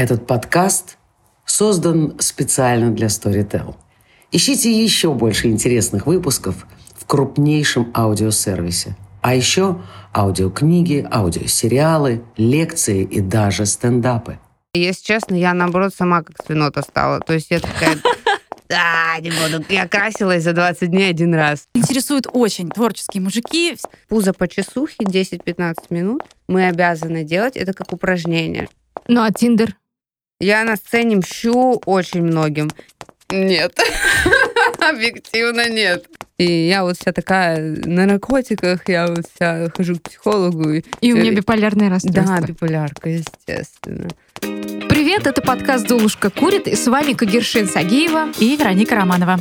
Этот подкаст создан специально для Storytel. Ищите еще больше интересных выпусков в крупнейшем аудиосервисе. А еще аудиокниги, аудиосериалы, лекции и даже стендапы. Если честно, я, наоборот, сама как свинота стала. То есть я такая... Да, не буду. Я красилась за 20 дней один раз. Интересуют очень творческие мужики. Пузо по часухе 10-15 минут мы обязаны делать. Это как упражнение. Ну, а Тиндер? Я на сцене мщу очень многим. Нет. Объективно нет. И я вот вся такая на наркотиках, я вот вся хожу к психологу. И, И у меня биполярное расстройство. Да, биполярка, естественно. Привет, это подкаст «Дулушка курит», и с вами Кагершин Сагеева. И Вероника Романова.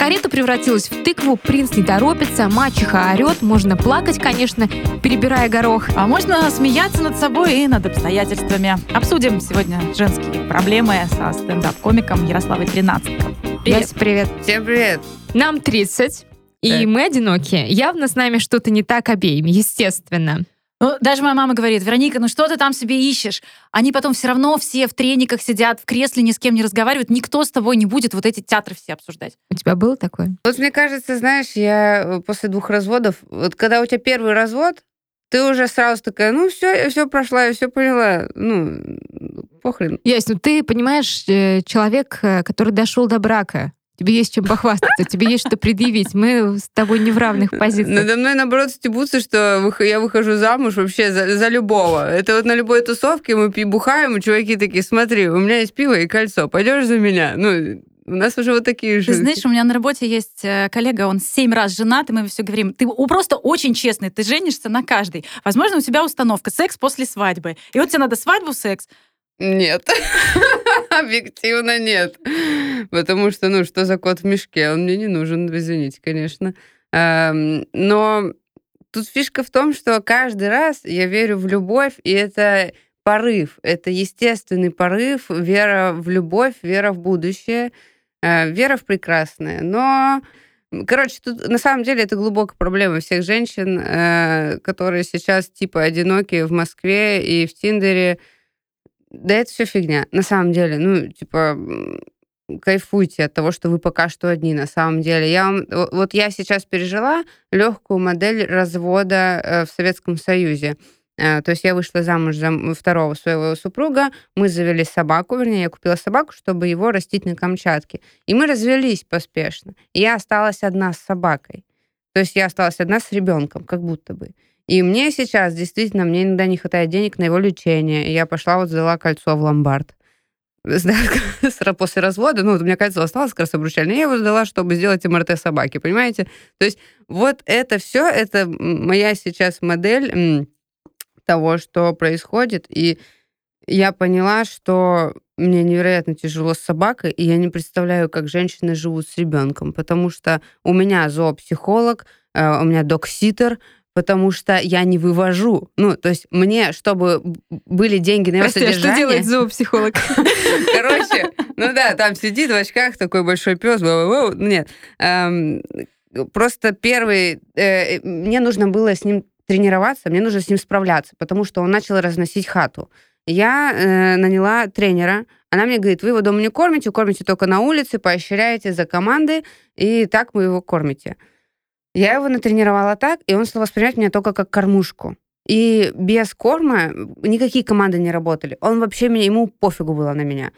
Карета превратилась в тыкву, принц не торопится, мачеха орет, можно плакать, конечно, перебирая горох. А можно смеяться над собой и над обстоятельствами. Обсудим сегодня женские проблемы со стендап-комиком Ярославой Тринадцатко. Привет. Привет. Всем привет. Нам 30, и Так. мы одиноки. Явно с нами что-то не так обеим, естественно. Ну, даже моя мама говорит, Вероника, ну что ты там себе ищешь? Они потом все равно все в трениках сидят, в кресле ни с кем не разговаривают, никто с тобой не будет вот эти театры все обсуждать. У тебя было такое? Вот мне кажется, знаешь, я э, после двух разводов, вот когда у тебя первый развод, ты уже сразу такая, ну все, я все прошла, я все поняла. Ну, похрен. Ясь, ну ты понимаешь, э, человек, э, который дошел до брака. Тебе есть чем похвастаться, тебе есть что предъявить. Мы с тобой не в равных позициях. Надо мной, наоборот, стебутся, что вых- я выхожу замуж вообще за, за любого. Это вот на любой тусовке мы бухаем, и чуваки такие, смотри, у меня есть пиво и кольцо, пойдешь за меня? Ну, у нас уже вот такие же. Ты знаешь, у меня на работе есть э, коллега, он семь раз женат, и мы все говорим, ты просто очень честный, ты женишься на каждой. Возможно, у тебя установка секс после свадьбы. И вот тебе надо свадьбу, секс. Нет. Объективно нет. Потому что, ну, что за кот в мешке? Он мне не нужен, извините, конечно. Эм, Но тут фишка в том, что каждый раз я верю в любовь, и это порыв, это естественный порыв, вера в любовь, вера в будущее, э, вера в прекрасное. Но, короче, тут на самом деле это глубокая проблема всех женщин, э, которые сейчас типа одинокие в Москве и в Тиндере. Да это все фигня, на самом деле. Ну, типа, кайфуйте от того, что вы пока что одни, на самом деле. Я вам, вот я сейчас пережила легкую модель развода э, в Советском Союзе. Э, То есть я вышла замуж за второго своего супруга, мы завели собаку, вернее, я купила собаку, чтобы его растить на Камчатке. И мы развелись поспешно. И я осталась одна с собакой. То есть я осталась одна с ребенком, как будто бы. И мне сейчас действительно, мне иногда не хватает денег на его лечение. И я пошла вот сдала кольцо в ломбард. После развода, ну, вот у меня кольцо осталось как раз обручальное, я его сдала, чтобы сделать МРТ собаки, понимаете? То есть вот это все, это моя сейчас модель того, что происходит, и я поняла, что мне невероятно тяжело с собакой, и я не представляю, как женщины живут с ребенком, потому что у меня зоопсихолог, э, у меня докситер, потому что я не вывожу. Ну, то есть мне, чтобы были деньги на его Прости, а что содержание... делает зоопсихолог? Короче, ну да, там сидит в очках такой большой пес. Нет. Эм, Просто первый... э, Мне нужно было с ним тренироваться, мне нужно с ним справляться, потому что он начал разносить хату. Я э, наняла тренера. Она мне говорит, вы его дома не кормите, кормите только на улице, поощряете за команды, и так вы его кормите. Я его натренировала так, и он стал воспринимать меня только как кормушку. И без корма никакие команды не работали. Он вообще меня, ему пофигу было на меня.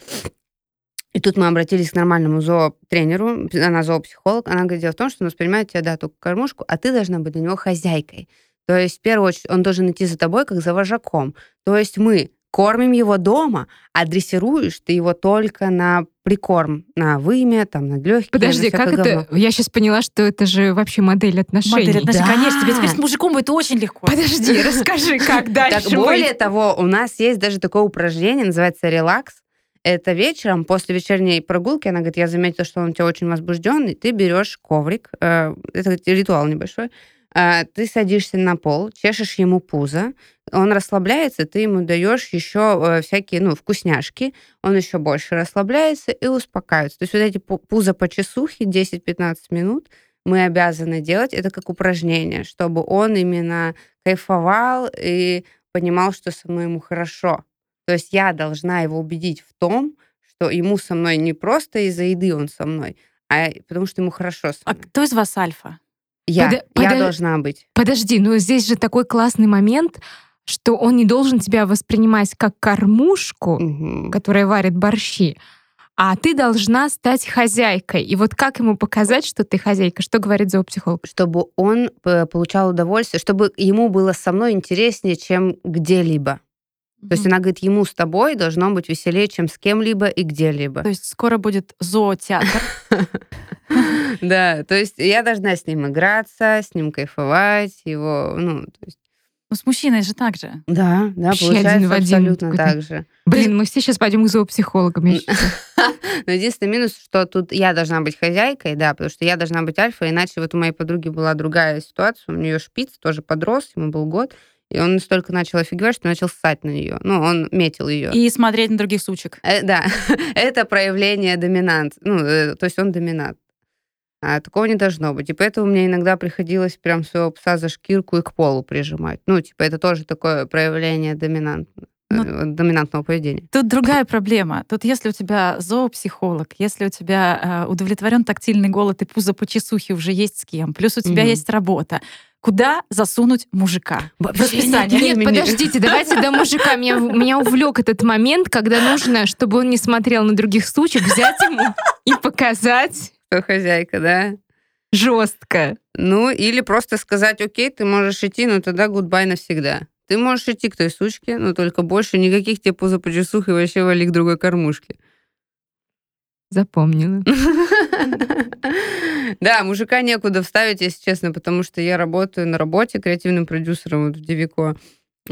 И тут мы обратились к нормальному зоотренеру, она зоопсихолог, она говорит, дело в том, что он воспринимает тебя, да, только кормушку, а ты должна быть для него хозяйкой. То есть, в первую очередь, он должен идти за тобой, как за вожаком. То есть мы кормим его дома, а дрессируешь ты его только на прикорм, на вымя, там, на легкие. Подожди, как это? Я сейчас поняла, что это же вообще модель отношений. Модель отношений, Да. конечно, тебе теперь с мужиком будет очень легко. Подожди, расскажи, как дальше Так, более того, у нас есть даже такое упражнение, называется релакс. Это вечером, после вечерней прогулки, она говорит, я заметила, что он у тебя очень возбужденный, ты берешь коврик, э, это ритуал небольшой, ты садишься на пол, чешешь ему пузо, он расслабляется, ты ему даешь еще э, всякие, ну, вкусняшки, он еще больше расслабляется и успокаивается. То есть вот эти пу- пузо по часухе 10-15 минут мы обязаны делать, это как упражнение, чтобы он именно кайфовал и понимал, что со мной ему хорошо. То есть я должна его убедить в том, что ему со мной не просто из-за еды он со мной, а потому что ему хорошо А кто из вас альфа? Я, Пода- я пода- должна быть. Подожди, ну здесь же такой классный момент, что он не должен тебя воспринимать как кормушку, Мгм. которая варит борщи, а ты должна стать хозяйкой. И вот как ему показать, что ты хозяйка? Что говорит зоопсихолог? Чтобы он э, получал удовольствие, чтобы ему было со мной интереснее, чем где-либо. То есть она говорит, ему с тобой должно быть веселее, чем с кем-либо и где-либо. То есть скоро будет зоотеатр. Да, то есть я должна с ним играться, с ним кайфовать, его, ну, то есть, Ну, с мужчиной же так же. да, да, Вообще получается один в один абсолютно какой-то. так же. Блин, мы все сейчас пойдем к зоопсихологам. Но единственный минус, что тут я должна быть хозяйкой, да, потому что я должна быть альфа, иначе вот у моей подруги была другая ситуация, у нее шпиц тоже подрос, ему был год, и он настолько начал офигевать, что начал ссать на нее. Ну, он метил ее. И смотреть на других сучек. Э, да, это проявление доминант. Ну, э, то есть он доминант. А такого не должно быть. И поэтому мне иногда приходилось прям своего пса за шкирку и к полу прижимать. Ну, типа, это тоже такое проявление доминант, Ну, э, доминантного поведения. Тут другая проблема. Тут если у тебя зоопсихолог, если у тебя э, удовлетворен тактильный голод и пузо по чесухе уже есть с кем, плюс у тебя Мгм. есть работа, куда засунуть мужика? В расписание. нет Нет, подождите, давайте до мужика. Меня, меня увлек этот момент, когда нужно, чтобы он не смотрел на других сучек, взять ему и показать Кто хозяйка, да? жестко. Ну, или просто сказать, окей, ты можешь идти, но тогда гудбай навсегда. Ты можешь идти к той сучке, но только больше никаких тебе пузо и вообще вали к другой кормушке. Запомнила. Да, мужика некуда вставить, если честно, потому что я работаю на работе креативным продюсером вот в Девико.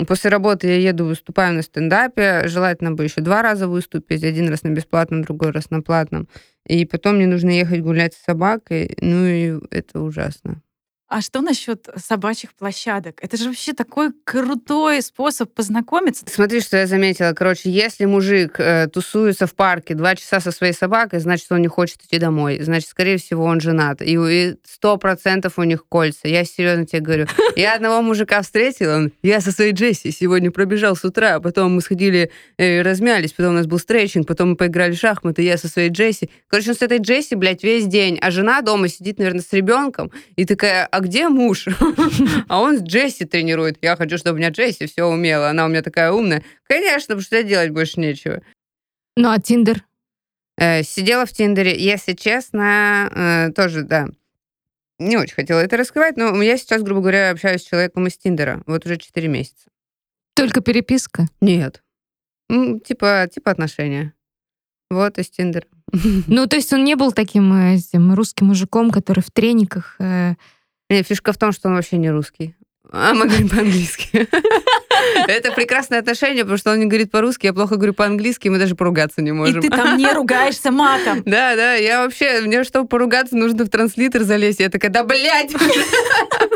После работы я еду, выступаю на стендапе. Желательно бы еще два раза выступить. Один раз на бесплатном, другой раз на платном. И потом мне нужно ехать гулять с собакой. Ну и это ужасно. А что насчет собачьих площадок? Это же вообще такой крутой способ познакомиться. Смотри, что я заметила. Короче, если мужик э, тусуется в парке два часа со своей собакой, значит, он не хочет идти домой. Значит, скорее всего, он женат. И сто процентов у них кольца. Я серьезно тебе говорю. Я одного мужика встретила, я со своей Джесси сегодня пробежал с утра, а потом мы сходили, э, размялись, потом у нас был стретчинг, потом мы поиграли в шахматы, я со своей Джесси. Короче, он с этой Джесси, блядь, весь день, а жена дома сидит, наверное, с ребенком, и такая, а где муж? А он с Джесси тренирует. Я хочу, чтобы у меня Джесси все умела. Она у меня такая умная. Конечно, потому что делать больше нечего. Ну, а Тиндер? Э, Сидела в Тиндере, если честно, э, тоже, да, не очень хотела это раскрывать, но я сейчас, грубо говоря, общаюсь с человеком из Тиндера. Вот уже 4 месяца. Только переписка? Нет. М, Типа, типа отношения. Вот из Тиндера. Ну, то есть он не был таким э, этим русским мужиком, который в трениках... э, Не, фишка в том, что он вообще не русский. А мы говорим по-английски. Это прекрасное отношение, потому что он не говорит по-русски, я плохо говорю по-английски, и мы даже поругаться не И можем. ты там не ругаешься матом. Да, да, я вообще, мне чтобы поругаться, нужно в транслитер залезть. Я такая, да, блядь!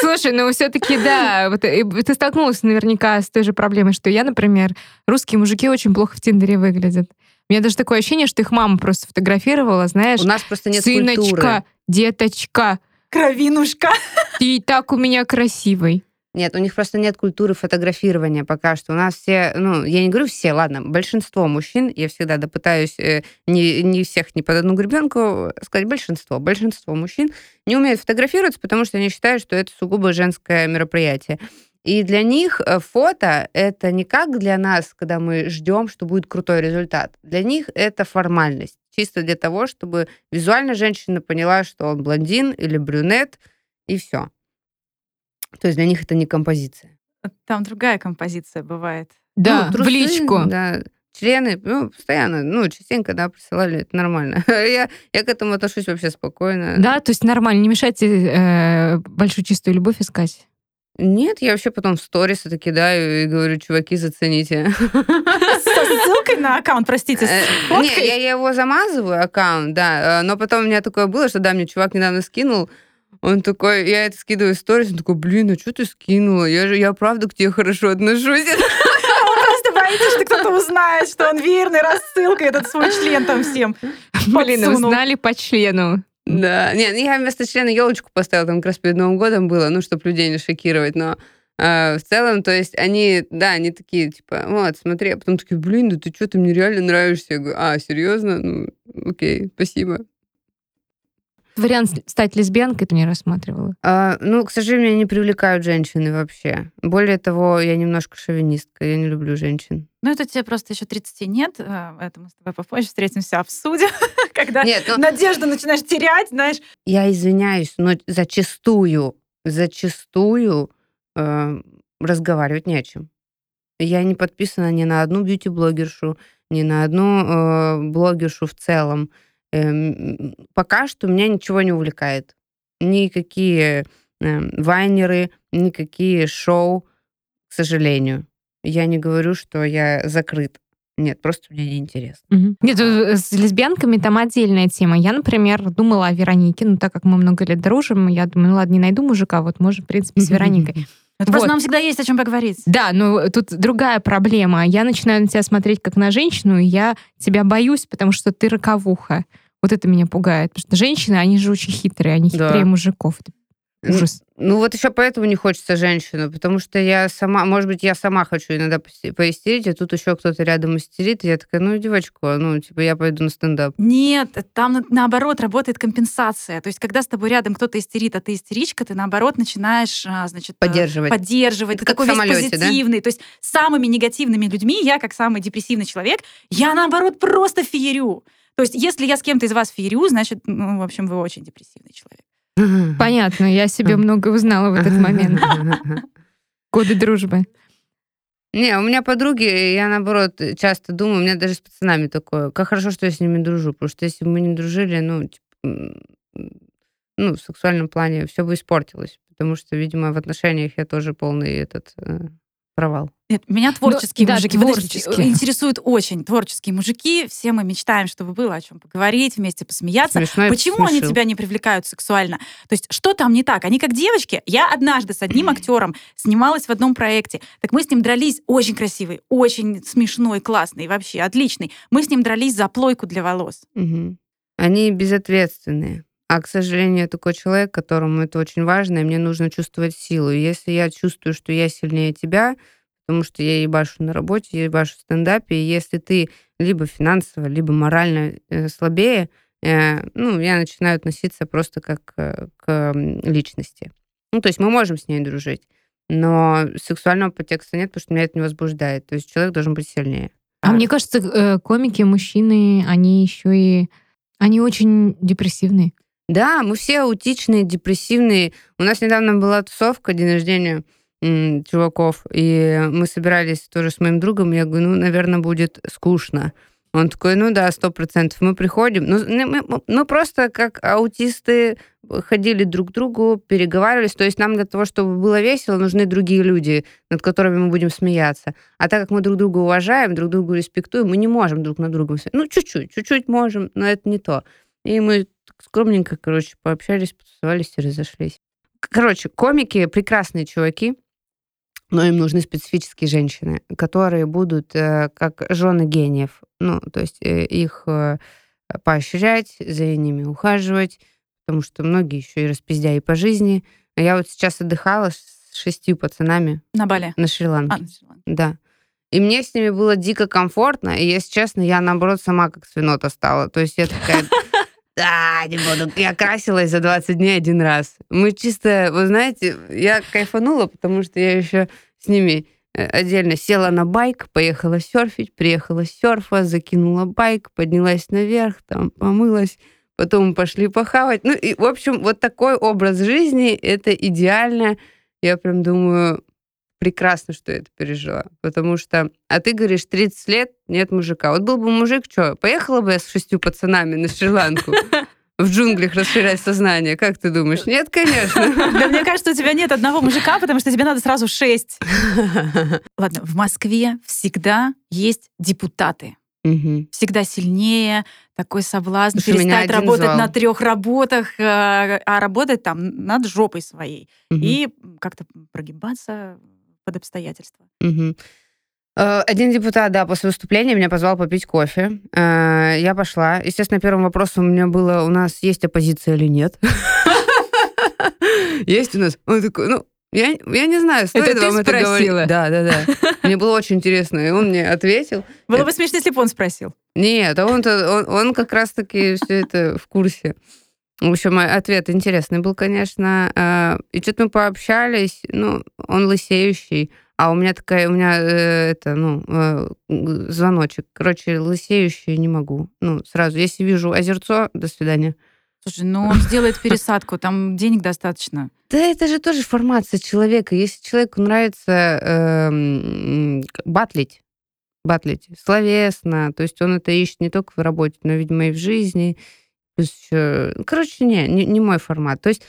Слушай, ну все-таки да, вот, э, ты столкнулась наверняка с той же проблемой, что я, например, русские мужики очень плохо в Тиндере выглядят. У меня даже такое ощущение, что их мама просто фотографировала, знаешь, У нас просто нет сыночка, культуры. деточка, Кровинушка. ты и так у меня красивый. Нет, у них просто нет культуры фотографирования пока что. У нас все, ну, я не говорю все, ладно, большинство мужчин, я всегда да, пытаюсь э, не, не всех не под одну гребенку сказать, большинство. Большинство мужчин не умеют фотографироваться, потому что они считают, что это сугубо женское мероприятие. И для них э, фото — это не как для нас, когда мы ждем, что будет крутой результат. Для них это формальность. Чисто для того, чтобы визуально женщина поняла, что он блондин или брюнет, и все. То есть для них это не композиция. Там другая композиция бывает. Да, Ну, в трусы, личку. Да, члены, ну, постоянно, ну, частенько, да, присылали, это нормально. я, я к этому отношусь вообще спокойно. Да, то есть нормально, не мешайте э, большую чистую любовь искать. Нет, я вообще потом в сторис это кидаю и говорю, чуваки, зацените. Со ссылкой на аккаунт, простите, Э, с Не, фоткой. я его замазываю, аккаунт, да, э, но потом у меня такое было, что, да, мне чувак недавно скинул, он такой, я это скидываю в сторис, он такой, блин, а что ты скинула? Я же, я правда к тебе хорошо отношусь. Он просто боится, что кто-то узнает, что он верный, рассылкой этот свой член там всем. Блин, узнали по члену. Да, нет, ну, я вместо члена елочку поставила, там как раз перед Новым годом было, ну, чтобы людей не шокировать, но А, в целом, то есть они, да, они такие, типа, вот, смотри, а потом такие, блин, да ты что, ты мне реально нравишься. Я говорю, а, серьезно? Ну, окей, спасибо. Вариант стать лесбиянкой ты не рассматривала? А, ну, к сожалению, меня не привлекают женщины вообще. Более того, я немножко шовинистка, я не люблю женщин. Ну, это тебе просто еще 30 нет, а, поэтому с тобой попозже встретимся, обсудим, когда Нет, ну, надежду начинаешь терять, знаешь. я извиняюсь, но зачастую, зачастую э, разговаривать не о чем. Я не подписана ни на одну бьюти-блогершу, ни на одну э, блогершу в целом. Эм, пока что меня ничего не увлекает. Никакие э, вайнеры, никакие шоу, к сожалению. Я не говорю, что я закрыт. Нет, просто мне неинтересно. Мгм. Нет, э, с лесбиянками там отдельная тема. Я, например, думала о Веронике, ну, так как мы много лет дружим, я думаю, ну ладно, не найду мужика, вот можем, в принципе, с Вероникой. Это Просто Вот. нам всегда есть о чем поговорить. Да, но тут другая проблема. Я начинаю на тебя смотреть как на женщину, и я тебя боюсь, потому что ты роковуха. Вот это меня пугает. Потому что женщины, они же очень хитрые, они Да. хитрее мужиков. Это ужас. Ну вот еще поэтому не хочется женщину, потому что я сама, может быть, я сама хочу иногда поистерить, а тут еще кто-то рядом истерит, и я такая, ну, девочка, ну, типа, я пойду на стендап. Нет, там на- наоборот работает компенсация. То есть, когда с тобой рядом кто-то истерит, а ты истеричка, ты наоборот начинаешь, а, значит, э, Поддерживать. поддерживать. Это Ты такой весь самолете, да? позитивный. То есть, самыми негативными людьми, я, как самый депрессивный человек, я наоборот просто феерю. То есть, если я с кем-то из вас феерю, значит, ну, в общем, вы очень депрессивный человек. Понятно, я себе много узнала в этот момент. Годы дружбы. Не, у меня подруги, я наоборот часто думаю, у меня даже с пацанами такое, как хорошо, что я с ними дружу, потому что если бы мы не дружили, ну, типа, ну, в сексуальном плане все бы испортилось, потому что, видимо, в отношениях я тоже полный этот э, провал. Нет, меня творческие да, мужики подождите, творческие. интересуют очень. Творческие мужики. Все мы мечтаем, чтобы было о чем поговорить, вместе посмеяться. Смешно Почему они посмешил. тебя не привлекают сексуально? То есть что там не так? Они как девочки. Я однажды с одним актером снималась в одном проекте. Так мы с ним дрались. Очень красивый, очень смешной, классный, вообще отличный. Мы с ним дрались за плойку для волос. Мгм. Они безответственные. А, к сожалению, я такой человек, которому это очень важно, и мне нужно чувствовать силу. И если я чувствую, что я сильнее тебя, потому что я ебашу на работе, я ебашу в стендапе, и если ты либо финансово, либо морально э, слабее, э, ну, я начинаю относиться просто как э, к личности. Ну, то есть мы можем с ней дружить, но сексуального подтекста нет, потому что меня это не возбуждает. То есть человек должен быть сильнее. А мне кажется, комики, мужчины, они еще и... Они очень депрессивные. Да, мы все аутичные, депрессивные. У нас недавно была тусовка, день рождения чуваков, и мы собирались тоже с моим другом, я говорю, ну, наверное, будет скучно. Он такой, ну да, сто процентов. Мы приходим, ну, не- мы, мы- просто как аутисты ходили друг к другу, переговаривались. То есть нам для того, чтобы было весело, нужны другие люди, над которыми мы будем смеяться. А так как мы друг друга уважаем, друг другу респектуем, мы не можем друг над другом смеяться. Ну, чуть-чуть, чуть-чуть можем, но это не то. И мы скромненько, короче, пообщались, потусовались и разошлись. Короче, комики прекрасные чуваки, но им нужны специфические женщины, которые будут э, как жены гениев. Ну, то есть э, их э, поощрять, за ними ухаживать, потому что многие еще и распиздяи по жизни. А я вот сейчас отдыхала с шестью пацанами На Бали. на Шри-Ланке. А, на Шри-Ланке. Да. И мне с ними было дико комфортно, и, если честно, я, наоборот, сама как свинота стала. То есть я такая, да, не буду. Я красилась за 20 дней один раз. Мы чисто, вы знаете, я кайфанула, потому что я еще с ними э, отдельно села на байк, поехала серфить, приехала с серфа, закинула байк, поднялась наверх, там помылась, потом пошли похавать. Ну и, в общем, вот такой образ жизни, это идеально. Я прям думаю, прекрасно, что я это пережила. Потому что, а ты говоришь, 30 лет, нет мужика. Вот был бы мужик, что, поехала бы я с шестью пацанами на Шри-Ланку? В джунглях расширять сознание. Как ты думаешь? Нет, конечно. Да мне кажется, у тебя нет одного мужика, потому что тебе надо сразу шесть. Ладно, в Москве всегда есть депутаты. Мгм. Всегда сильнее, такой соблазн Слушай, перестать работать звал. на трех работах, э, а работать там над жопой своей. Мгм. И как-то прогибаться под обстоятельства. Э, Один депутат, да, после выступления меня позвал попить кофе. Э, Я пошла. Естественно, первым вопросом у меня было, у нас есть оппозиция или нет? Есть у нас? Он такой, ну, Я, я не знаю, стоит Это ты вам это спросила? говорить. Да, да, да. Мне было очень интересно. И он мне ответил. Было бы смешно, если бы он спросил. Нет, а он-то, он, он как раз-таки все это в курсе. В общем, мой ответ интересный был, конечно. А, И что-то мы пообщались. Ну, он лысеющий. А у меня такая, у меня э, это, ну, э, звоночек. Короче, лысеющий не могу. Ну, сразу. Если вижу озерцо, до свидания. Слушай, ну он сделает пересадку, там денег достаточно. Да это же тоже формация человека. Если человеку нравится эм, батлить, батлить словесно, то есть он это ищет не только в работе, но, видимо, и в жизни. Плюс еще... Короче, не, не, не мой формат. То есть...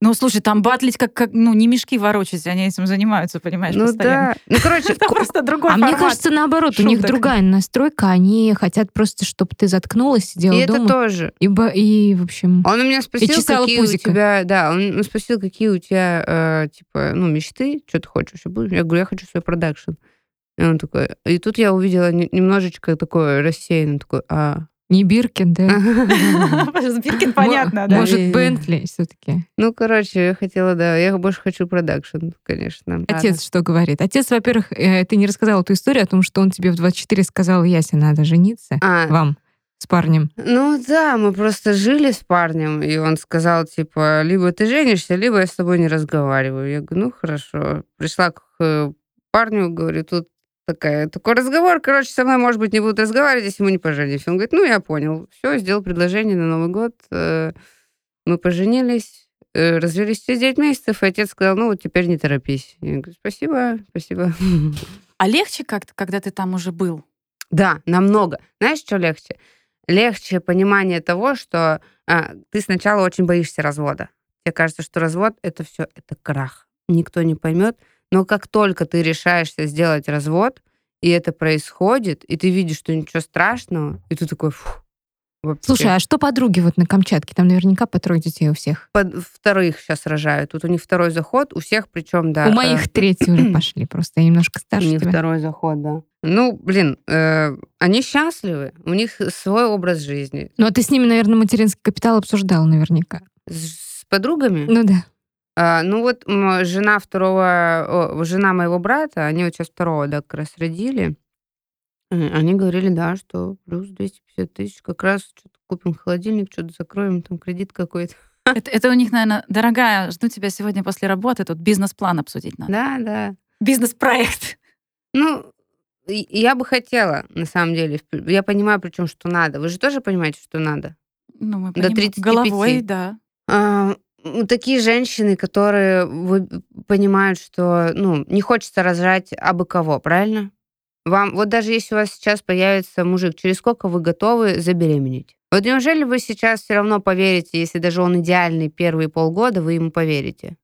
Ну, слушай, там батлить как, как ну, не мешки ворочать, они этим занимаются, понимаешь, ну постоянно. да. Ну, короче, Это просто другой А мне формат. кажется, наоборот, у них другая настройка. Они хотят просто, чтобы ты заткнулась, сидела и это дома. тоже. И, в общем... Он у меня спросил, какие у тебя... Да, он спросил, какие у тебя, э, типа, ну, мечты, что ты хочешь? Я говорю, я хочу свой продакшн. И он такой... И тут я увидела не- немножечко такое рассеянное, такой, а... Не Биркин, да? Биркин понятно, да. Может. Бентли все-таки. Ну, короче, я хотела, да, я больше хочу продакшн, конечно. Отец что говорит? Отец, во-первых, э, ты не рассказал эту историю о том, что он тебе в 24 сказал, Яся, надо жениться. А, Вам с парнем. ну да, мы просто жили с парнем, и он сказал, типа, либо ты женишься, либо я с тобой не разговариваю. Я говорю, ну хорошо. Пришла к э, парню, говорю, тут такая, такой разговор, короче, со мной, может быть, не будут разговаривать, если мы не поженимся. Он говорит, ну, я понял. Все, сделал предложение на Новый год. э, Мы поженились, э, развелись через 9 месяцев, и отец сказал, ну, вот теперь не торопись. Я говорю, спасибо, спасибо. А легче как-то, когда ты там уже был? Да, намного. Знаешь, что легче? Легче понимание того, что а, ты сначала очень боишься развода. Тебе кажется, что развод это все, это крах. Никто не поймет. Но как только ты решаешься сделать развод, и это происходит, и ты видишь, что ничего страшного, и ты такой, фу, вообще. Слушай, а что подруги вот на Камчатке? Там наверняка по трое детей у всех. Под- вторых сейчас рожают. Тут у них второй заход, у всех причем, да. у э, моих третьи уже пошли, просто я немножко У старше них тебя. второй заход, да. Ну, блин, э, они счастливы, у них свой образ жизни. Ну, а ты с ними, наверное, материнский капитал обсуждал наверняка. С, с подругами? Ну да. А, ну вот жена второго, о, жена моего брата, они вот сейчас второго, да, как раз родили. Э, Они говорили, да, что плюс 250 тысяч, как раз что-то купим холодильник, что-то закроем, там кредит какой-то. Это, это у них, наверное, дорогая, жду тебя сегодня после работы, тут бизнес-план обсудить надо. Да, да. Бизнес-проект. Ну, я бы хотела, на самом деле. Я понимаю, причем, что надо. Вы же тоже понимаете, что надо? Ну, мы До поним- 35. Головой, да. А, такие женщины, которые понимают, что ну, не хочется рожать абы кого, правильно? Вам, вот даже если у вас сейчас появится мужик, через сколько вы готовы забеременеть? Вот неужели вы сейчас все равно поверите, если даже он идеальный первые полгода, вы ему поверите?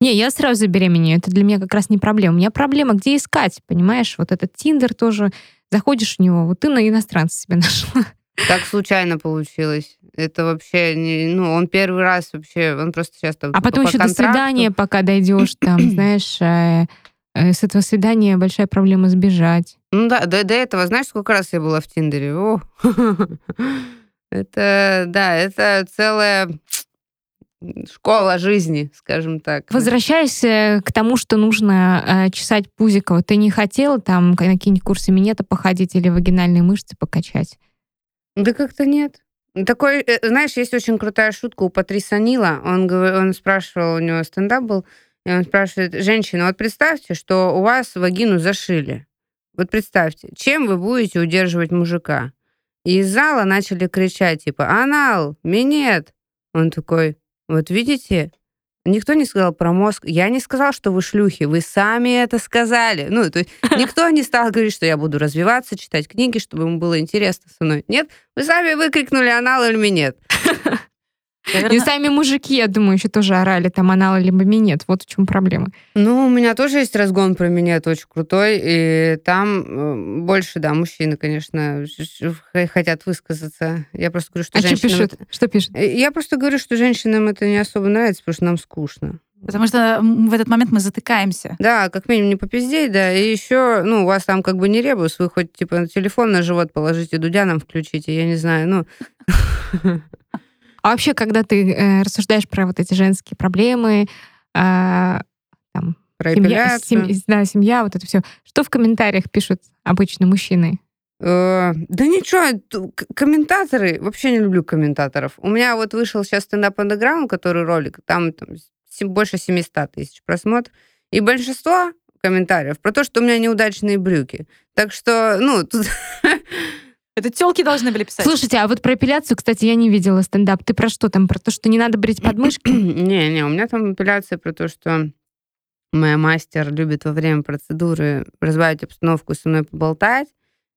Не, я сразу забеременею. Это для меня как раз не проблема. У меня проблема, где искать, понимаешь? Вот этот Тиндер тоже. Заходишь в него, вот ты на иностранца себе нашла. Так случайно получилось. Это вообще, не, ну, он первый раз вообще, он просто сейчас там А потом по еще до контракту. свидания, пока дойдешь, там, знаешь, э, э, с этого свидания большая проблема сбежать. Ну да, до, до этого, знаешь, сколько раз я была в Тиндере? О, это, да, это целая школа жизни, скажем так. Возвращаясь э, к тому, что нужно э, чесать пузико, вот ты не хотела там на какие-нибудь курсы минета походить или вагинальные мышцы покачать? Да как-то нет. Такой, э, знаешь, есть очень крутая шутка у Патриса Нила. Он, он спрашивал, у него стендап был, и он спрашивает, женщина, вот представьте, что у вас вагину зашили. Вот представьте, чем вы будете удерживать мужика? И из зала начали кричать, типа, анал, минет. Он такой, вот видите, никто не сказал про мозг. Я не сказал, что вы шлюхи, вы сами это сказали. Ну, то есть никто не стал говорить, что я буду развиваться, читать книги, чтобы ему было интересно со мной. Нет, вы сами выкрикнули анал или минет. И сами мужики, я думаю, еще тоже орали там анал либо минет. Вот в чем проблема. Ну, у меня тоже есть разгон про минет очень крутой, и там э, больше, да, мужчины, конечно, хотят высказаться. Я просто говорю, что А что женщинам... пишут? это- Что пишут? Э, Я просто говорю, что женщинам это не особо нравится, потому что нам скучно. Потому что в этот момент мы затыкаемся. Да, как минимум не попиздеть, да, и еще, ну, у вас там как бы не ребус, вы хоть, типа, телефон на живот положите, дудя нам включите, я не знаю, ну... А вообще, когда ты э, рассуждаешь про вот эти женские проблемы, а, там, Про семья, сем- да, семья, вот это все. Что в комментариях пишут обычно мужчины? Э, Да ничего, комментаторы, вообще не люблю комментаторов. У меня вот вышел сейчас стендап андеграунд, который ролик, там, там больше 700 тысяч просмотров, и большинство комментариев про то, что у меня неудачные брюки. Так что, ну, тут Это телки должны были писать. Слушайте, а вот про эпиляцию, кстати, я не видела стендап. Ты про что там? Про то, что не надо брить подмышки? Не-не, у меня там апелляция про то, что моя мастер любит во время процедуры разбавить обстановку и со мной поболтать.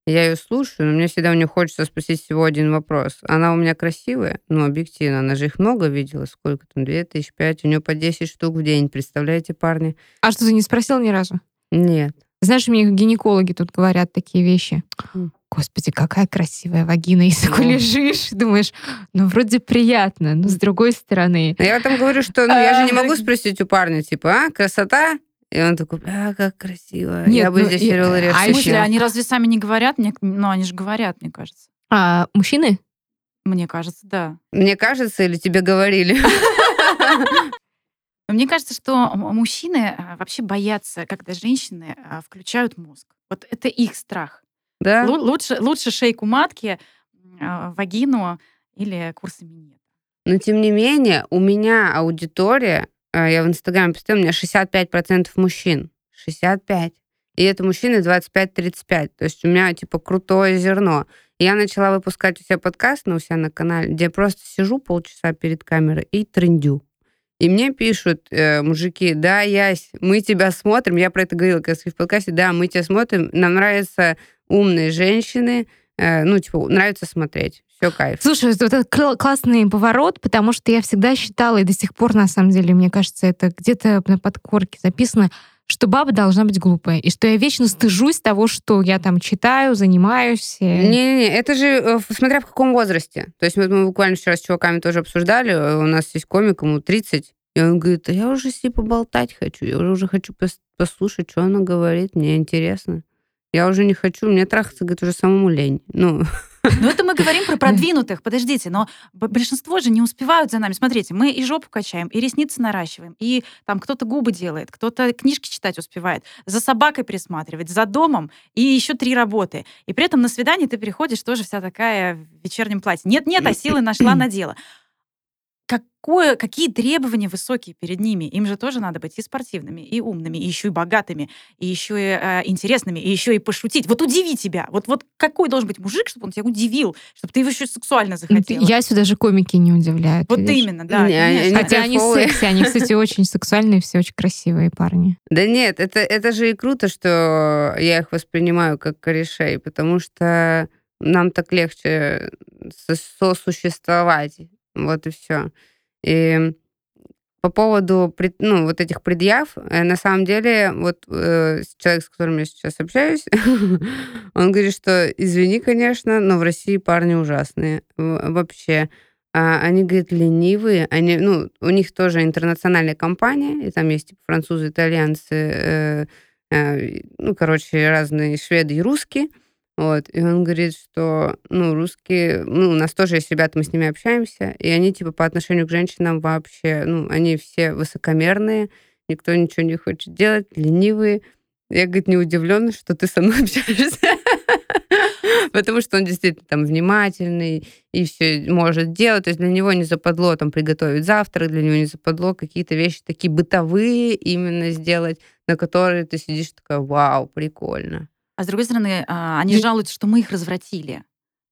Я ее слушаю, но мне всегда у нее хочется спросить всего один вопрос. Она у меня красивая, ну, объективно, она же их много видела, сколько там, две тысячи, пять, у нее по 10 штук в день, представляете, парни? А что, ты не спросил ни разу? Нет. Знаешь, мне гинекологи тут говорят такие вещи. М. Господи, какая красивая вагина. И такой О. лежишь, думаешь, ну, вроде приятно, но с другой стороны... Я там говорю, что ну, я же не А, могу спросить у парня, типа, а, красота? И он такой, а, как красиво. Нет, я бы ну, здесь и- перевела а смысле, они разве сами не говорят? Мне, ну, они же говорят, мне кажется. А мужчины? Мне кажется, да. Мне кажется, или тебе говорили? Мне кажется, что мужчины а, вообще боятся, когда женщины а, включают мозг. Вот это их страх. Да? Лу- Лучше, лучше шейку матки, а, вагину или курсы минет. Но тем не менее, у меня аудитория, э, я в Инстаграме поставила, у меня 65% мужчин. 65. И это мужчины 25-35. То есть у меня типа крутое зерно. Я начала выпускать у себя подкаст на у себя на канале, где я просто сижу полчаса перед камерой и трендю. И мне пишут э, мужики, да, Ясь, мы тебя смотрим. Я про это говорила как раз в подкасте. Да, мы тебя смотрим. Нам нравятся умные женщины. э, ну, типа, нравится смотреть. Все кайф. Слушай, вот это кл- классный поворот, потому что я всегда считала, и до сих пор, на самом деле, мне кажется, это где-то на подкорке записано, что баба должна быть глупая, и что я вечно стыжусь того, что я там читаю, занимаюсь. э. Не-не-не, это же э, смотря в каком возрасте. То есть вот мы буквально вчера с чуваками тоже обсуждали, у нас есть комик, ему 30, и он говорит, а я уже с ней поболтать хочу, я уже хочу пос- послушать, что она говорит, мне интересно. Я уже не хочу, мне трахаться, говорит, уже самому лень. Ну, Но это мы говорим про продвинутых. Подождите, но большинство же не успевают за нами. Смотрите, мы и жопу качаем, и ресницы наращиваем, и там кто-то губы делает, кто-то книжки читать успевает, за собакой присматривать, за домом, и еще три работы. И при этом на свидание ты приходишь тоже вся такая в вечернем платье. Нет-нет, а силы нашла на дело. Какое, какие требования высокие перед ними? Им же тоже надо быть и спортивными, и умными, и еще и богатыми, и еще и э, интересными, и еще и пошутить. Вот удиви тебя. Вот, вот какой должен быть мужик, чтобы он тебя удивил, чтобы ты его еще сексуально захотела? Я сюда даже комики не удивляют. Вот видишь? именно, да. Не, они-. Хотя они секси, они, кстати, очень сексуальные, все очень красивые парни. да нет, это, это же и круто, что я их воспринимаю как корешей, потому что нам так легче со- сосуществовать. Вот и все. И по поводу ну, вот этих предъяв, э, на самом деле, вот э, человек, с которым я сейчас общаюсь, он говорит, что извини, конечно, но в России парни ужасные. Вообще. А, они, говорит, ленивые. Они, ну, у них тоже интернациональная компания, и там есть типа, французы, итальянцы, э, э, ну, короче, разные шведы и русские. Вот. И он говорит, что, ну, русские, ну, у нас тоже есть ребята, мы с ними общаемся, и они, типа, по отношению к женщинам вообще, ну, они все высокомерные, никто ничего не хочет делать, ленивые. Я, говорит, не удивлена, что ты со мной общаешься. Потому что он действительно там внимательный и все может делать. То есть для него не западло там приготовить завтрак, для него не западло какие-то вещи такие бытовые именно сделать, на которые ты сидишь такая, вау, прикольно. А с другой стороны, а, они жалуются, что мы их развратили.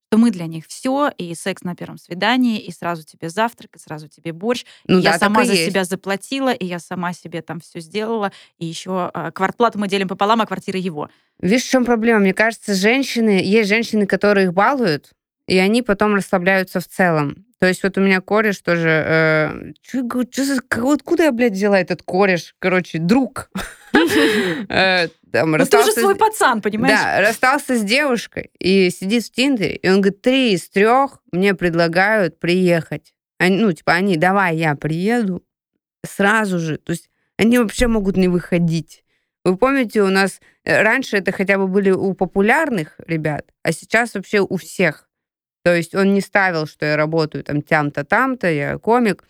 Что мы для них все, и секс на первом свидании, и сразу тебе завтрак, и сразу тебе борщ. Ну и я да, сама и за есть. себя заплатила, и я сама себе там все сделала, и еще а, квартплату мы делим пополам, а квартира его. Видишь, в чем проблема? Мне кажется, женщины, есть женщины, которые их балуют, и они потом расслабляются в целом. То есть вот у меня кореш тоже... Э, чё чё откуда я, блядь, взяла этот кореш? Короче, друг. Э, там Ну ты уже свой пацан, понимаешь? Да, расстался с девушкой и сидит в Тиндере, и он говорит, три из трех мне предлагают приехать. Они, ну, типа, они, давай, я приеду сразу же. То есть они вообще могут не выходить. Вы помните, у нас э, раньше это хотя бы были у популярных ребят, а сейчас вообще у всех. То есть он не ставил, что я работаю там тям-то, там-то, я комик.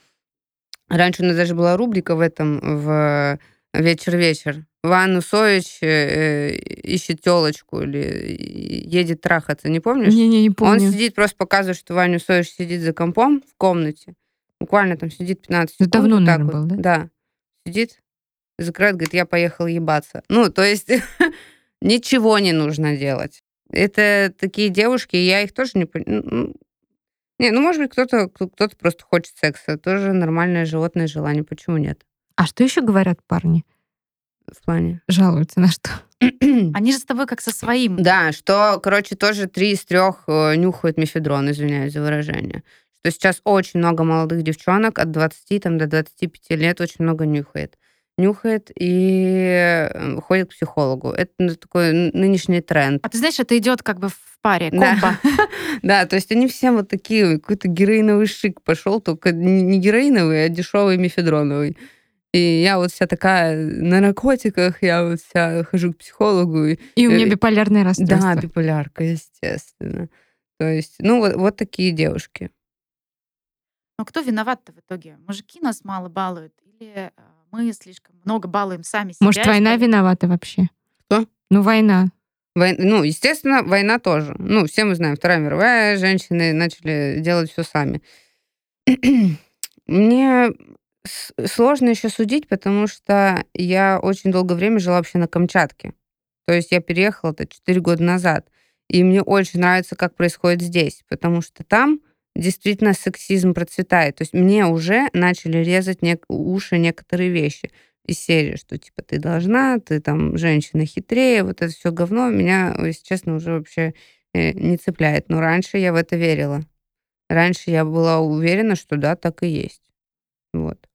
Раньше у нас даже была рубрика в этом, в вечер-вечер. Ванну Соич э, ищет телочку или едет трахаться, не помнишь? Не-не, не помню. Он сидит, просто показывает, что Ваню Соич сидит за компом в комнате. Буквально там сидит 15 Это секунд. давно, наверное, вот. был, да? Да. Сидит, закрывает, говорит, я поехал ебаться. Ну, то есть ничего не нужно делать. Это такие девушки, я их тоже не понимаю. Не, ну, может быть, кто-то кто-то просто хочет секса. Тоже нормальное животное желание. Почему нет? А что еще говорят парни? В плане. Жалуются на что? Они же с тобой как со своим. Да, что, короче, тоже три из трех э, нюхают мефедрон, извиняюсь за выражение. Что сейчас очень много молодых девчонок от 20 там, до 25 лет очень много нюхает. Нюхает и э, ходит к психологу. Это ну, такой нынешний тренд. А ты знаешь, это идет как бы в паре, Да. комбо. Да, то есть они все вот такие, какой-то героиновый шик пошел, только не не героиновый, а дешевый мефедроновый. И я вот вся такая на наркотиках, я вот вся хожу к психологу. И, И у меня Э, биполярное расстройство. да, биполярка, естественно. То есть, ну, вот, вот такие девушки. Но кто виноват-то в итоге? Мужики нас мало балуют? Или э, мы слишком много балуем сами себя? Может, война что виновата вообще? Кто? Ну, война. Вой- Ну, естественно, война тоже. Ну, все мы знаем, Вторая мировая, женщины начали делать все сами. Мне сложно еще судить, потому что я очень долгое время жила вообще на Камчатке. То есть я переехала это 4 года назад. И мне очень нравится, как происходит здесь, потому что там действительно сексизм процветает. То есть мне уже начали резать нек- уши некоторые вещи из серии, что типа ты должна, ты там женщина хитрее, вот это все говно меня, если честно, уже вообще э, не цепляет. Но раньше я в это верила. Раньше я была уверена, что да, так и есть. Вот.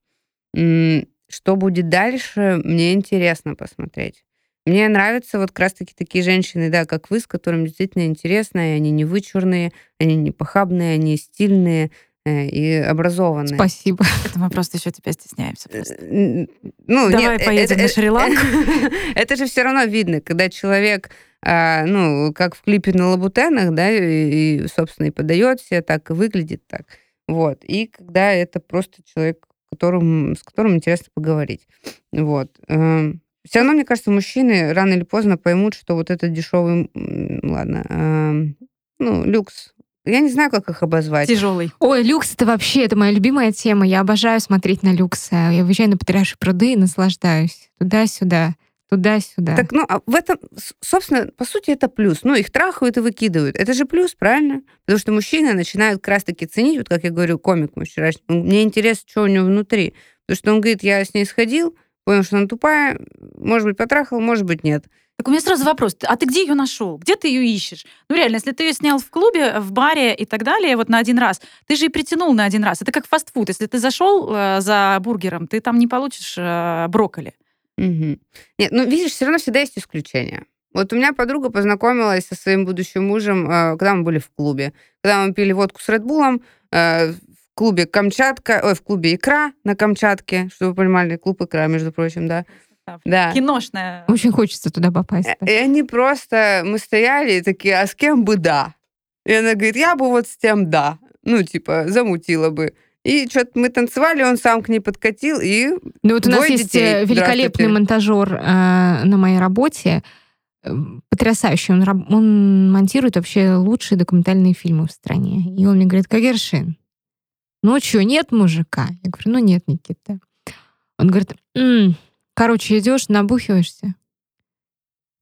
Что будет дальше, мне интересно посмотреть. Мне нравятся вот как раз-таки такие женщины, да, как вы, с которыми действительно интересно, и они не вычурные, они не похабные, они стильные э, и образованные. Спасибо. Это мы просто еще тебя стесняемся. просто. Э, Ну, Давай нет, поедем на Шри-Ланку. Это же все равно видно, когда человек, а, ну, как в клипе на Лабутенах, да, и, и, собственно, и подает себя так, и выглядит так. Вот. И когда это просто человек, которым, с которым интересно поговорить. Вот. Все равно, мне кажется, мужчины рано или поздно поймут, что вот этот дешевый, ладно, эм, ну, люкс, я не знаю, как их обозвать. Тяжелый. Ой, люкс это вообще, это моя любимая тема. Я обожаю смотреть на люкс. Я выезжаю на Патриаршие пруды и наслаждаюсь. Туда-сюда, туда-сюда. Так, ну, а в этом, собственно, по сути, это плюс. Ну, их трахают и выкидывают. Это же плюс, правильно? Потому что мужчины начинают как раз-таки ценить, вот как я говорю, комик мой вчерашний. Мне интересно, что у него внутри. Потому что он говорит, я с ней сходил, понял, что она тупая, может быть, потрахал, может быть, нет. Так у меня сразу вопрос. А ты где ее нашел? Где ты ее ищешь? Ну реально, если ты ее снял в клубе, в баре и так далее, вот на один раз, ты же и притянул на один раз. Это как фастфуд. Если ты зашел э, за бургером, ты там не получишь э, брокколи. Мгм. Нет, ну, видишь, все равно всегда есть исключения. Вот у меня подруга познакомилась со своим будущим мужем, э, когда мы были в клубе. Когда мы пили водку с Редбулом, э, в клубе Камчатка, ой, в клубе Икра на Камчатке, чтобы вы понимали, клуб Икра, между прочим, да. Да. Киношная. Очень хочется туда попасть. Э, И они просто, мы стояли и такие, а с кем бы да? И она говорит, я бы вот с тем да. Ну, типа, замутила бы. И что-то мы танцевали, он сам к ней подкатил, и Ну вот у нас есть детей. э, великолепный монтажер э, на моей работе. Э, Потрясающий. Он, он монтирует вообще лучшие документальные фильмы в стране. И он мне говорит, Кагершин, ну что, нет мужика? Я говорю, ну нет, Никита. Он говорит, «М, короче, идешь, набухиваешься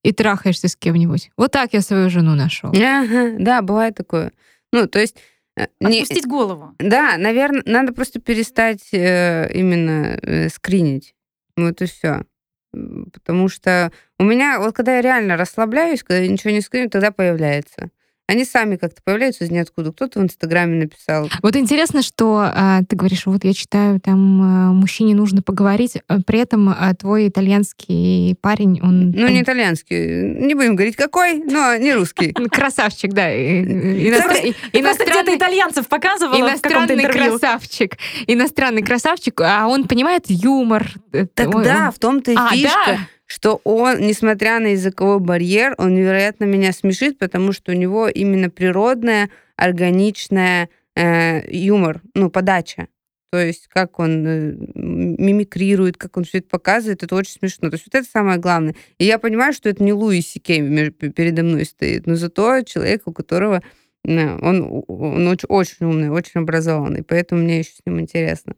и трахаешься с кем-нибудь. Вот так я свою жену нашел. Ага, да, бывает такое. Ну, то есть... э, не- Отпустить голову. Да, наверное, надо просто перестать э, именно э, скринить. Вот и все. Потому что у меня, вот когда я реально расслабляюсь, когда я ничего не скриню, тогда появляется. Они сами как-то появляются из ниоткуда. Кто-то в Инстаграме написал. Вот интересно, что а, ты говоришь, вот я читаю, там а, мужчине нужно поговорить, а при этом а, твой итальянский парень, он Ну, не итальянский. Не будем говорить, какой, но не русский. Красавчик, да. Иностранный итальянцев каком-то иностранный красавчик. Иностранный красавчик, а он понимает юмор. Он- Тогда он- в том-то и фишка, да? Что он, несмотря на языковой барьер, он невероятно меня смешит, потому что у него именно природная, органичная э, юмор, ну, подача. то есть как он э, мимикрирует, как он все это показывает, это очень смешно. То есть вот это самое главное. И я понимаю, что это не Луи Сикей передо мной стоит, но зато человек, у которого он, он очень, очень умный, очень образованный, поэтому мне еще с ним интересно.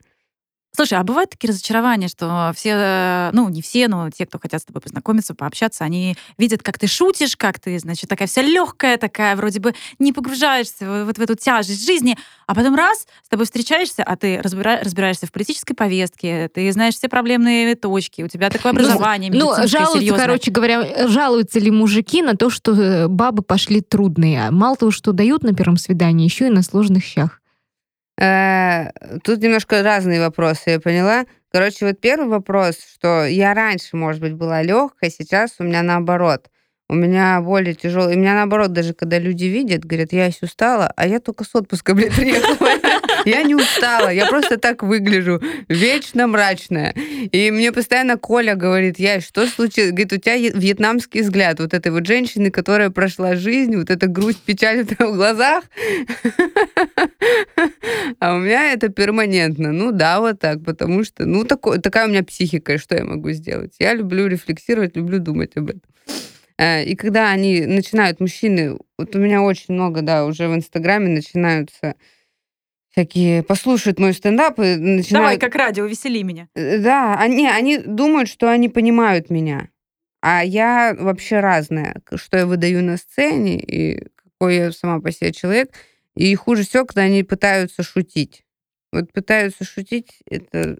Слушай, а бывают такие разочарования, что все, ну, не все, но те, кто хотят с тобой познакомиться, пообщаться, они видят, как ты шутишь, как ты, значит, такая вся легкая, такая, вроде бы не погружаешься вот в эту тяжесть жизни, а потом раз, с тобой встречаешься, а ты разбира- разбираешься в политической повестке, ты знаешь все проблемные точки, у тебя такое ну, образование Ну, ну жалуются, серьезное. короче говоря, жалуются ли мужики на то, что э, бабы пошли трудные? Мало того, что дают на первом свидании, еще и на сложных щах. Э, тут немножко разные вопросы, я поняла. Короче, вот первый вопрос, что я раньше, может быть, была легкой, сейчас у меня наоборот. У меня более тяжелый. У меня наоборот, даже когда люди видят, говорят, я еще устала, а я только с отпуска, блядь, приехала. Я не устала, я просто так выгляжу, вечно мрачная. И мне постоянно Коля говорит, я, что случилось? Говорит, у тебя вьетнамский взгляд вот этой вот женщины, которая прошла жизнь, вот эта грусть, печаль в глазах. А у меня это перманентно. Ну да, вот так, потому что, ну, такой, такая у меня психика, что я могу сделать? Я люблю рефлексировать, люблю думать об этом. Э, и когда они начинают, мужчины, вот у меня очень много, да, уже в Инстаграме начинаются всякие послушают мой стендап и начинают... Давай, как радио, весели меня. Э, да, они, они думают, что они понимают меня. А я вообще разная. Что я выдаю на сцене и какой я сама по себе человек. И хуже всего, когда они пытаются шутить. Вот пытаются шутить, это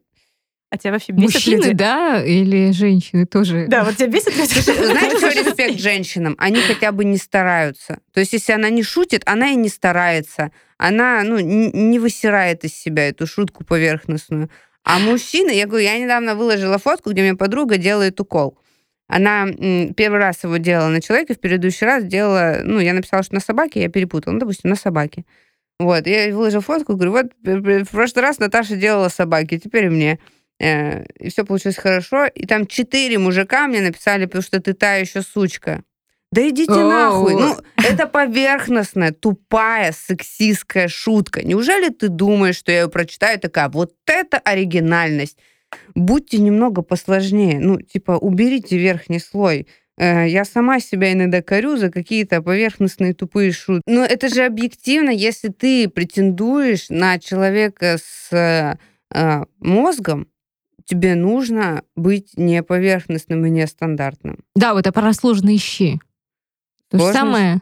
а тебя вообще бесит Мужчины, люди? да, или женщины тоже? Да, вот тебя бесит люди? Знаете, что респект женщинам? Они хотя бы не стараются. То есть, если она не шутит, она и не старается. Она, ну, не высирает из себя эту шутку поверхностную. А мужчины, я говорю, я недавно выложила фотку, где мне подруга делает укол. Она первый раз его делала на человеке, в предыдущий раз делала, ну, я написала, что на собаке, я перепутала, ну, допустим, на собаке. Вот, я выложила фотку, говорю, вот в прошлый раз Наташа делала собаки, теперь мне. Э, и все получилось хорошо. И там четыре мужика мне написали, потому что ты та еще сучка. Да идите oh. нахуй. Ну, это поверхностная, тупая, сексистская шутка. Неужели ты думаешь, что я ее прочитаю такая, вот это оригинальность? Будьте немного посложнее. Ну, типа, уберите верхний слой. Э, я сама себя иногда корю за какие-то поверхностные тупые шутки. Но это же объективно, если ты претендуешь на человека с э, мозгом, тебе нужно быть не поверхностным и нестандартным. Да, вот это про сложные щи. То же самое.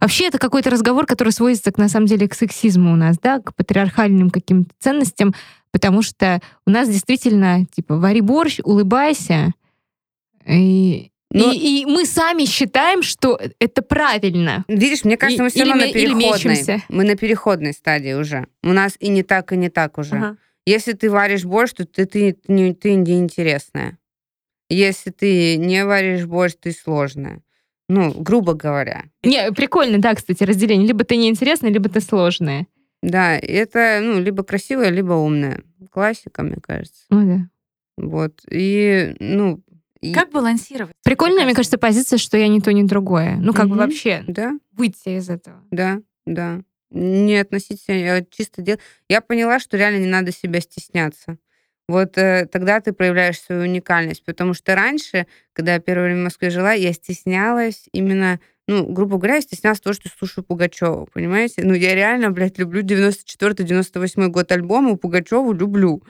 Вообще это какой-то разговор, который сводится, к, на самом деле, к сексизму у нас, да, к патриархальным каким-то ценностям, потому что у нас действительно, типа, вари борщ, улыбайся, и, но... И, и мы сами считаем, что это правильно. Видишь, мне кажется, мы все равно на переходной. Мы на переходной стадии уже. У нас и не так, и не так уже. Ага. Если ты варишь борщ, то ты, ты, ты, ты неинтересная. Если ты не варишь борщ, ты сложная. Ну, грубо говоря. Не, прикольно, да, кстати, разделение. Либо ты неинтересная, либо ты сложная. Да, это, ну, либо красивая, либо умная. Классика, мне кажется. Ну, да. Вот. И, ну, и... Как балансировать? Прикольная, мне кажется, позиция, что я не то, ни другое. Ну, как mm-hmm. бы вообще да? выйти из этого. Да, да не относить себя, я чисто дел... Я поняла, что реально не надо себя стесняться. Вот э, тогда ты проявляешь свою уникальность, потому что раньше, когда я первое время в Москве жила, я стеснялась именно, ну, грубо говоря, я стеснялась того, что слушаю Пугачева, понимаете? Ну, я реально, блядь, люблю 94-98 год альбома, Пугачеву люблю.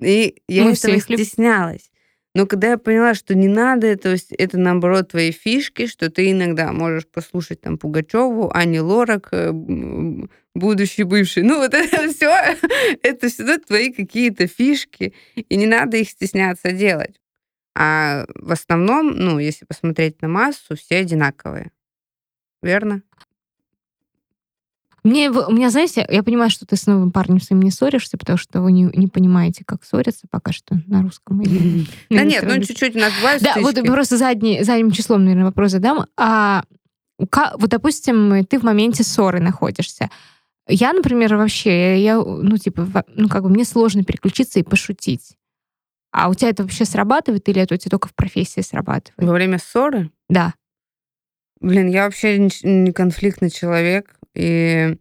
И я Мы этого стеснялась. Но когда я поняла, что не надо, это, это наоборот твои фишки, что ты иногда можешь послушать там Пугачеву, Ани Лорак, э, будущий, бывший. Ну вот это все, это всегда твои какие-то фишки, и не надо их стесняться делать. А в основном, ну, если посмотреть на массу, все одинаковые. Верно? Мне, у меня, знаете, я понимаю, что ты с новым парнем своим не ссоришься, потому что вы не, не понимаете, как ссориться пока что на русском. Да нет, ну чуть-чуть бывают Да, вот просто задним числом, наверное, вопрос задам. А вот, допустим, ты в моменте ссоры находишься. Я, например, вообще, я, ну, типа, ну, как бы мне сложно переключиться и пошутить. А у тебя это вообще срабатывает или это у тебя только в профессии срабатывает? Во время ссоры? Да. Блин, я вообще не конфликтный человек. И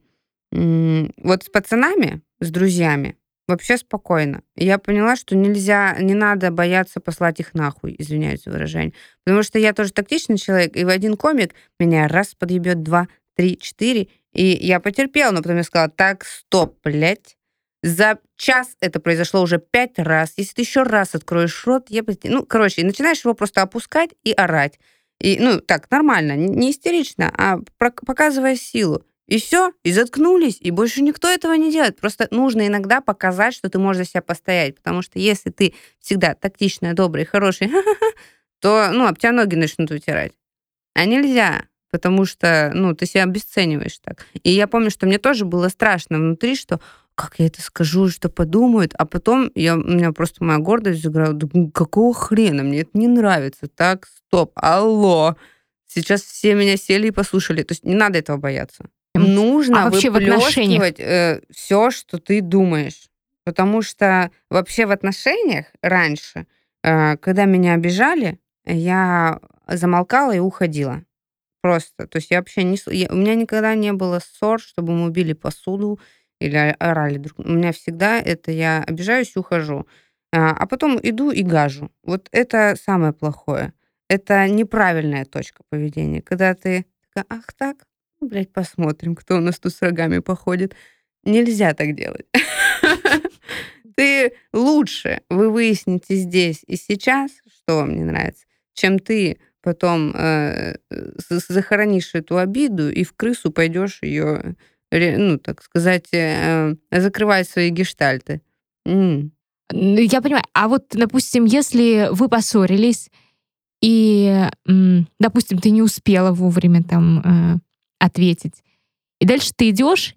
вот с пацанами, с друзьями, вообще спокойно. Я поняла, что нельзя, не надо бояться послать их нахуй, извиняюсь за выражение. Потому что я тоже тактичный человек, и в один комик меня раз подъебет, два, три, четыре, и я потерпела, но потом я сказала, так, стоп, блядь. За час это произошло уже пять раз. Если ты еще раз откроешь рот, я. Ну, короче, и начинаешь его просто опускать и орать. И, ну, так, нормально, не истерично, а показывая силу. И все, и заткнулись, и больше никто этого не делает. Просто нужно иногда показать, что ты можешь за себя постоять, потому что если ты всегда тактичная, добрая, хорошая, то, ну, об тебя ноги начнут вытирать. А нельзя, потому что, ну, ты себя обесцениваешь так. И я помню, что мне тоже было страшно внутри, что как я это скажу, что подумают, а потом я, у меня просто моя гордость заграла, да, какого хрена, мне это не нравится, так, стоп, алло, сейчас все меня сели и послушали, то есть не надо этого бояться. Нужно а вообще в отношениях э, все, что ты думаешь, потому что вообще в отношениях раньше, э, когда меня обижали, я замолкала и уходила. Просто. То есть я вообще не... Я, у меня никогда не было ссор, чтобы мы убили посуду, или орали друг. У меня всегда это я обижаюсь и ухожу. А, а потом иду и гажу. Вот это самое плохое. Это неправильная точка поведения. Когда ты такая, ах так, ну, блядь, посмотрим, кто у нас тут с рогами походит. Нельзя так делать. Ты лучше, вы выясните здесь и сейчас, что вам не нравится, чем ты потом э, захоронишь эту обиду и в крысу пойдешь ее ну, так сказать, э, закрывать свои гештальты. М. Я понимаю. А вот, допустим, если вы поссорились, и, допустим, ты не успела вовремя там э, ответить, и дальше ты идешь,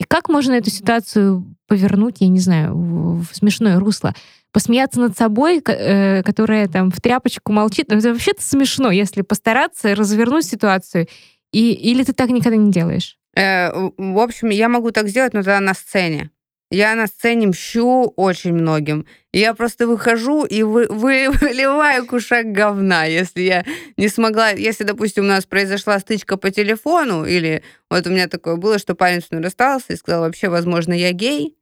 и как можно эту ситуацию повернуть, я не знаю, в, смешное русло? Посмеяться над собой, э, которая там в тряпочку молчит. Ну, это вообще-то смешно, если постараться развернуть ситуацию. И, или ты так никогда не делаешь? Э, в общем, я могу так сделать, но тогда на сцене. Я на сцене мщу очень многим. Я просто выхожу и вы, вы, выливаю кушак говна, если я не смогла... Если, допустим, у нас произошла стычка по телефону, или вот у меня такое было, что парень с мной расстался и сказал, вообще, возможно, я гей.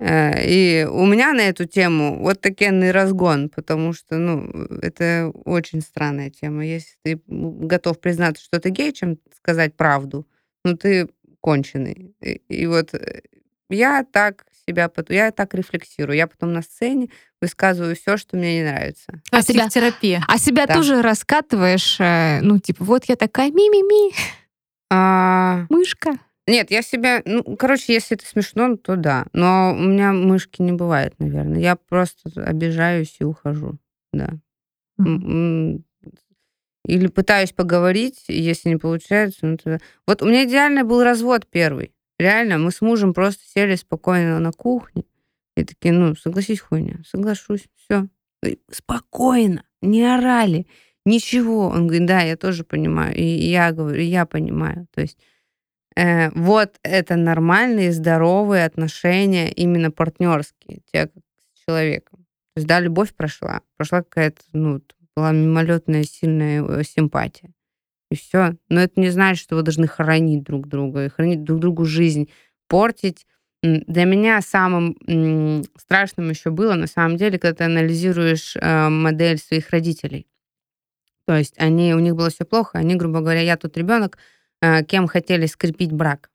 Э, и у меня на эту тему вот такенный разгон, потому что, ну, это очень странная тема. Если ты готов признаться, что ты гей, чем сказать правду – ну ты конченый. И, и вот э, я так себя, я так рефлексирую. Я потом на сцене высказываю все, что мне не нравится. А, себя терапия. А себя да. тоже раскатываешь, э, ну типа вот я такая ми-ми-ми, а... мышка. Нет, я себя, ну, короче, если это смешно, то да. Но у меня мышки не бывает, наверное. Я просто обижаюсь и ухожу, да. Mm-hmm или пытаюсь поговорить, если не получается, ну тогда... Вот у меня идеальный был развод первый. Реально, мы с мужем просто сели спокойно на кухне и такие, ну, согласись, хуйня, соглашусь, все. Спокойно, не орали, ничего. Он говорит, да, я тоже понимаю. И я говорю, я понимаю. То есть э, вот это нормальные, здоровые отношения, именно партнерские, те как с человеком. То есть, да, любовь прошла, прошла какая-то, ну, была мимолетная сильная э, симпатия. И все. Но это не значит, что вы должны хранить друг друга и хранить друг другу жизнь, портить. Для меня самым страшным еще было, на самом деле, когда ты анализируешь э, модель своих родителей. То есть они, у них было все плохо, они, грубо говоря, я тут ребенок, э, кем хотели скрепить брак.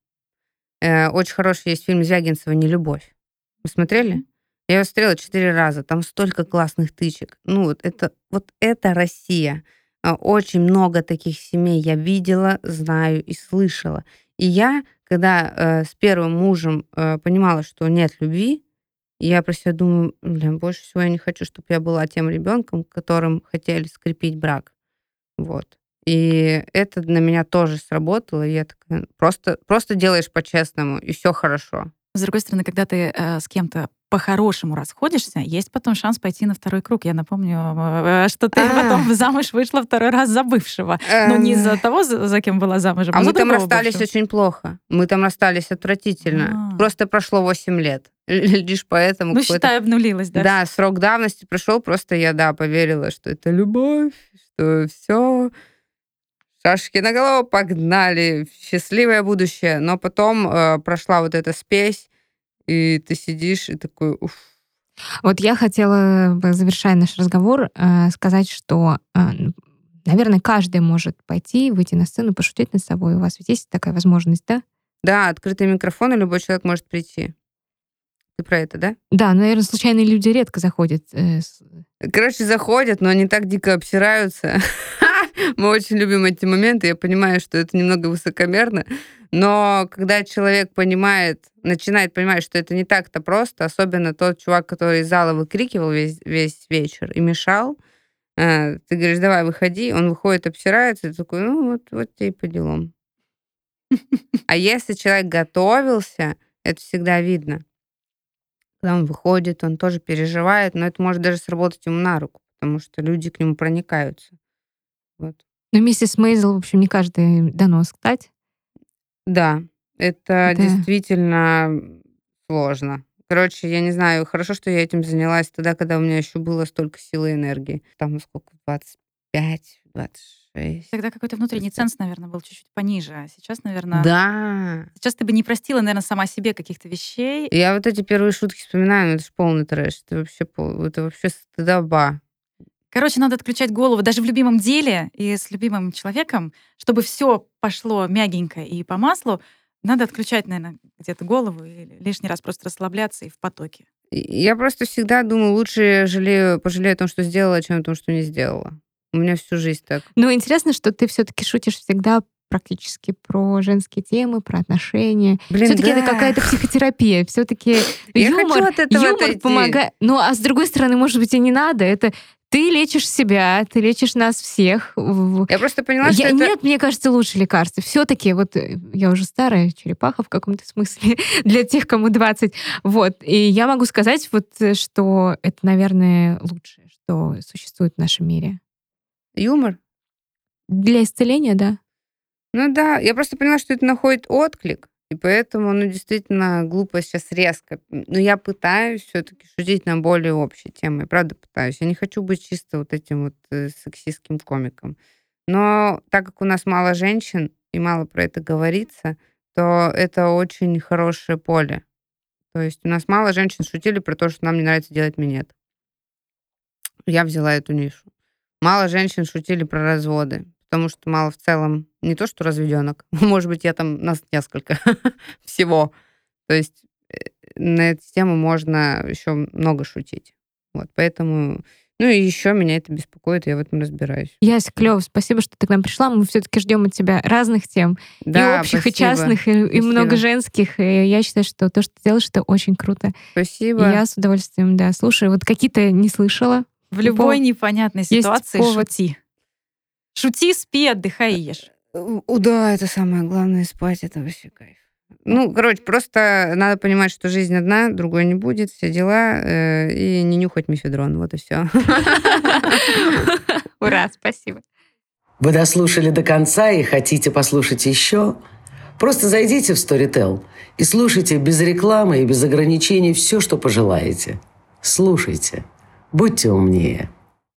Очень хороший есть фильм Звягинцева «Нелюбовь». Вы смотрели? Я ее смотрела четыре раза, там столько классных тычек. Ну, вот это, вот это Россия. А, очень много таких семей я видела, знаю и слышала. И я, когда э, с первым мужем э, понимала, что нет любви, я про себя думаю, блин, больше всего я не хочу, чтобы я была тем ребенком, которым хотели скрепить брак. Вот. И это на меня тоже сработало. И я такая, просто, просто делаешь по-честному, и все хорошо. С другой стороны, когда ты э, с кем-то по-хорошему расходишься, есть потом шанс пойти на второй круг. Я напомню, э, что ты А-а-а. потом замуж вышла второй раз за бывшего. Но не за того, за кем была замужем, а, а мы там расстались бывшего. очень плохо. Мы там расстались отвратительно. А-а-а. Просто прошло 8 лет. Лишь поэтому... Ну, считай, обнулилась, да? Да, срок давности прошел, просто я, да, поверила, что это любовь, что все шашки на голову, погнали, счастливое будущее. Но потом э, прошла вот эта спесь, и ты сидишь и такой, уф. Вот я хотела, завершая наш разговор, э, сказать, что, э, наверное, каждый может пойти, выйти на сцену, пошутить над собой. У вас ведь есть такая возможность, да? Да, открытый микрофон, и любой человек может прийти. Ты про это, да? Да, наверное, случайные люди редко заходят. э, Короче, заходят, но они так дико обсираются. Мы очень любим эти моменты. Я понимаю, что это немного высокомерно. Но когда человек понимает, начинает понимать, что это не так-то просто, особенно тот чувак, который из зала выкрикивал весь, весь вечер и мешал, э, ты говоришь, давай, выходи, он выходит, обсирается, и такой, ну, вот, вот тебе и по делам. А если человек готовился, это всегда видно. Когда он выходит, он тоже переживает, но это может даже сработать ему на руку, потому что люди к нему проникаются. Вот. Ну, миссис Мейзел, в общем, не каждый дано сказать. Да, это Это- действительно сложно. Короче, я не знаю, хорошо, что я этим занялась тогда, когда у меня еще было столько силы и энергии. Там сколько, 25, 26. Тогда какой-то внутренний ценз, наверное, был чуть-чуть пониже. А сейчас, наверное... Да. Сейчас ты бы не простила, наверное, сама себе каких-то вещей. Я вот эти первые шутки вспоминаю, но это же полный трэш. Это вообще, пол- это вообще стыдоба. Короче, надо отключать голову даже в любимом деле и с любимым человеком, чтобы все пошло мягенько и по маслу. Надо отключать, наверное, где-то голову и лишний раз просто расслабляться и в потоке. Я просто всегда думаю, лучше жалею, пожалею о том, что сделала, чем о том, что не сделала. У меня всю жизнь так. Но интересно, что ты все-таки шутишь всегда практически про женские темы, про отношения. Блин, Все-таки да. это какая-то психотерапия. Все-таки юмор, хочу от этого юмор помогает. Ну, а с другой стороны, может быть, и не надо. Это ты лечишь себя, ты лечишь нас всех. Я просто поняла, что Я- это... Нет, мне кажется, лучше лекарства. Все-таки, вот э, я уже старая черепаха в каком-то смысле для тех, кому 20. Вот. И я могу сказать, вот, э, что это, наверное, лучшее, что существует в нашем мире. Юмор? Для исцеления, да. Ну да, я просто поняла, что это находит отклик, и поэтому, ну, действительно, глупо сейчас резко. Но я пытаюсь все-таки шутить на более общие темы, правда пытаюсь. Я не хочу быть чисто вот этим вот э, сексистским комиком. Но так как у нас мало женщин и мало про это говорится, то это очень хорошее поле. То есть у нас мало женщин шутили про то, что нам не нравится делать минет. Я взяла эту нишу. Мало женщин шутили про разводы, потому что мало в целом не то, что разведенок. Может быть, я там нас несколько всего. То есть э, на эту тему можно еще много шутить. Вот, поэтому... Ну и еще меня это беспокоит, я в этом разбираюсь. Яся, клево, спасибо, что ты к нам пришла. Мы все-таки ждем от тебя разных тем. Да, и общих, спасибо. и частных, и, и много женских. И я считаю, что то, что ты делаешь, это очень круто. Спасибо. И я с удовольствием, да, слушаю. Вот какие-то не слышала. В любой непонятной Есть ситуации повод. шути. Шути, спи, отдыхай и ешь. О, да, это самое главное, спать, это вообще кайф. Ну, короче, просто надо понимать, что жизнь одна, другой не будет, все дела, э, и не нюхать мефедрон, вот и все. Ура, спасибо. Вы дослушали до конца и хотите послушать еще? Просто зайдите в Storytel и слушайте без рекламы и без ограничений все, что пожелаете. Слушайте. Будьте умнее.